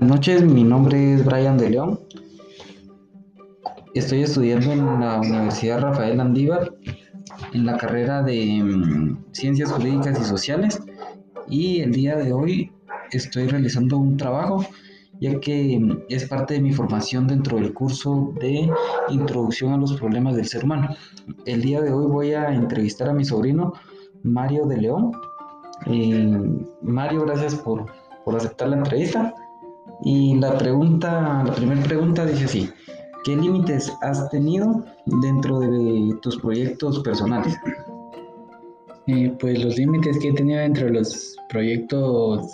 Noches, mi nombre es Brian de León. Estoy estudiando en la Universidad Rafael Andívar en la carrera de mm, Ciencias Jurídicas y Sociales y el día de hoy estoy realizando un trabajo ya que mm, es parte de mi formación dentro del curso de Introducción a los Problemas del Ser Humano. El día de hoy voy a entrevistar a mi sobrino Mario de León. Eh, Mario, gracias por, por aceptar la entrevista. Y la pregunta, la primera pregunta dice así, ¿qué límites has tenido dentro de tus proyectos personales? Eh, pues los límites que he tenido dentro de los proyectos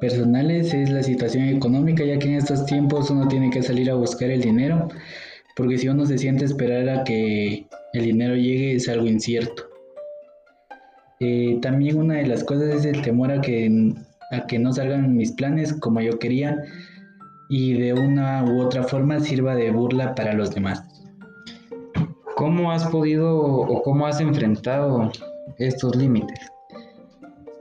personales es la situación económica, ya que en estos tiempos uno tiene que salir a buscar el dinero, porque si uno se siente esperar a que el dinero llegue es algo incierto. Eh, también una de las cosas es el temor a que a que no salgan mis planes como yo quería y de una u otra forma sirva de burla para los demás. ¿Cómo has podido o cómo has enfrentado estos límites?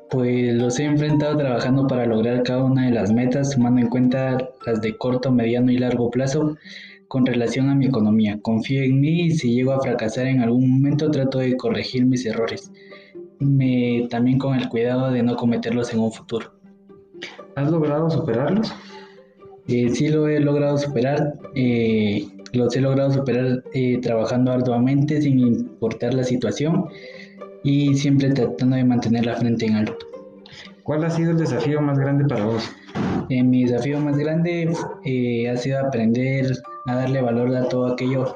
Pues los he enfrentado trabajando para lograr cada una de las metas, tomando en cuenta las de corto, mediano y largo plazo con relación a mi economía. Confío en mí y si llego a fracasar en algún momento trato de corregir mis errores, también con el cuidado de no cometerlos en un futuro. ¿Has logrado superarlos? Eh, sí lo he logrado superar. Eh, los he logrado superar eh, trabajando arduamente sin importar la situación y siempre tratando de mantener la frente en alto. ¿Cuál ha sido el desafío más grande para vos? Eh, mi desafío más grande ha sido aprender a darle valor a todo aquello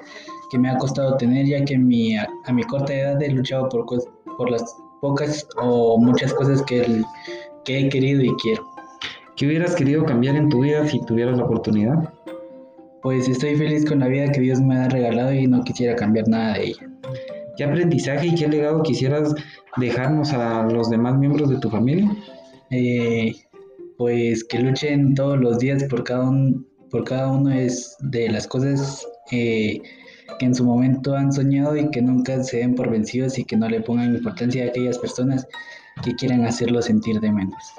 que me ha costado tener, ya que mi, a, mi corta edad he luchado por, por las pocas o muchas cosas que, que he querido y quiero. ¿Qué hubieras querido cambiar en tu vida si tuvieras la oportunidad? Pues estoy feliz con la vida que Dios me ha regalado y no quisiera cambiar nada de ella. ¿Qué aprendizaje y qué legado quisieras dejarnos a los demás miembros de tu familia? Eh, pues que luchen todos los días por cada, un, por cada uno de las cosas eh, que en su momento han soñado y que nunca se den por vencidos y que no le pongan importancia a aquellas personas que quieran hacerlo sentir de menos.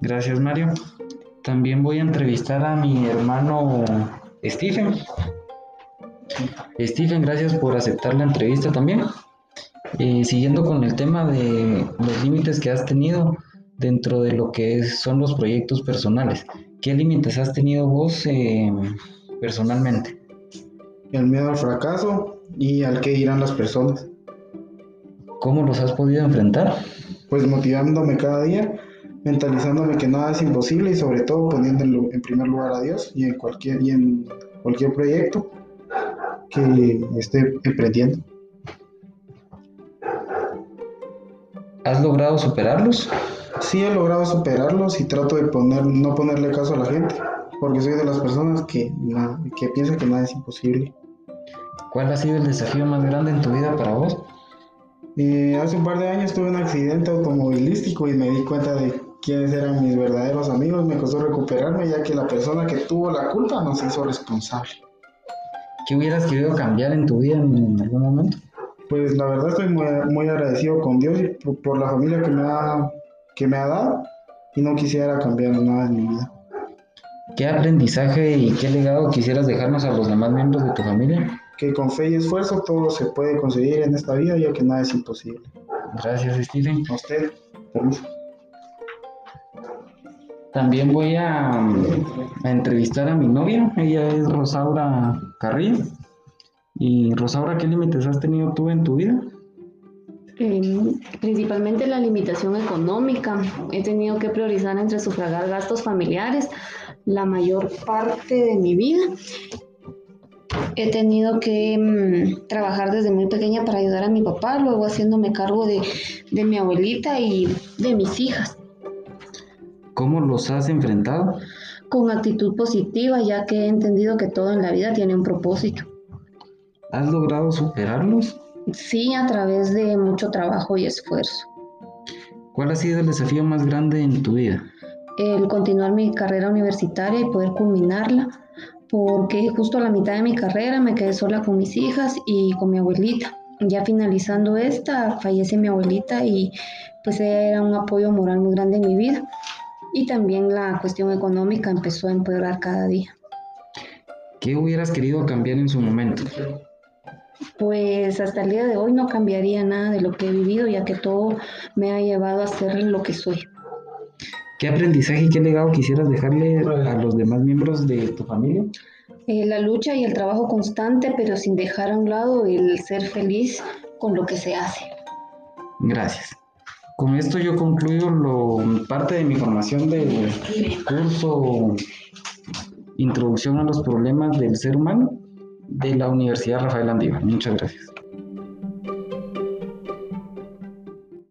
Gracias Mario. También voy a entrevistar a mi hermano Stephen. Stephen, gracias por aceptar la entrevista también. Eh, siguiendo con el tema de los límites que has tenido dentro de lo que son los proyectos personales, ¿qué límites has tenido vos eh, personalmente? El miedo al fracaso y al que dirán las personas. ¿Cómo los has podido enfrentar? Pues motivándome cada día mentalizándome que nada es imposible y sobre todo poniendo en primer lugar a Dios y en cualquier, y en cualquier proyecto que esté emprendiendo. ¿Has logrado superarlos? Sí, he logrado superarlos y trato de poner, no ponerle caso a la gente, porque soy de las personas que, que piensan que nada es imposible. ¿Cuál ha sido el desafío más grande en tu vida para vos? Eh, hace un par de años tuve un accidente automovilístico y me di cuenta de quiénes eran mis verdaderos amigos, me costó recuperarme ya que la persona que tuvo la culpa nos hizo responsable. ¿Qué hubieras querido cambiar en tu vida en algún momento? Pues la verdad estoy muy, agradecido con Dios y por, la familia que me, ha, que me ha dado y no quisiera cambiar nada en mi vida. ¿Qué aprendizaje y qué legado quisieras dejarnos a los demás miembros de tu familia? Que con fe y esfuerzo todo se puede conseguir en esta vida ya que nada es imposible. Gracias, Steven. A usted. Permiso. También voy a, entrevistar a mi novia, ella es Rosaura Carrillo. Y Rosaura, ¿qué límites has tenido tú en tu vida? Em, principalmente la limitación económica. He tenido que priorizar entre sufragar gastos familiares la mayor parte de mi vida. He tenido que mm, trabajar desde muy pequeña para ayudar a mi papá, luego haciéndome cargo de, de mi abuelita y de mis hijas. ¿Cómo los has enfrentado? Con actitud positiva, ya que he entendido que todo en la vida tiene un propósito. ¿Has logrado superarlos? Sí, a través de mucho trabajo y esfuerzo. ¿Cuál ha sido el desafío más grande en tu vida? El continuar mi carrera universitaria y poder culminarla, porque justo a la mitad de mi carrera me quedé sola con mis hijas y con mi abuelita. Ya finalizando esta, fallece mi abuelita y pues era un apoyo moral muy grande en mi vida. y también la cuestión económica empezó a empeorar cada día. ¿Qué hubieras querido cambiar en su momento? Pues hasta el día de hoy no cambiaría nada de lo que he vivido, ya que todo me ha llevado a ser lo que soy. ¿Qué aprendizaje y qué legado quisieras dejarle a los demás miembros de tu familia? Eh, la lucha y el trabajo constante, pero sin dejar a un lado el ser feliz con lo que se hace. Gracias. Con esto yo concluyo lo, parte de mi formación del curso Introducción a los problemas del ser humano de la Universidad Rafael Andívar. Muchas gracias.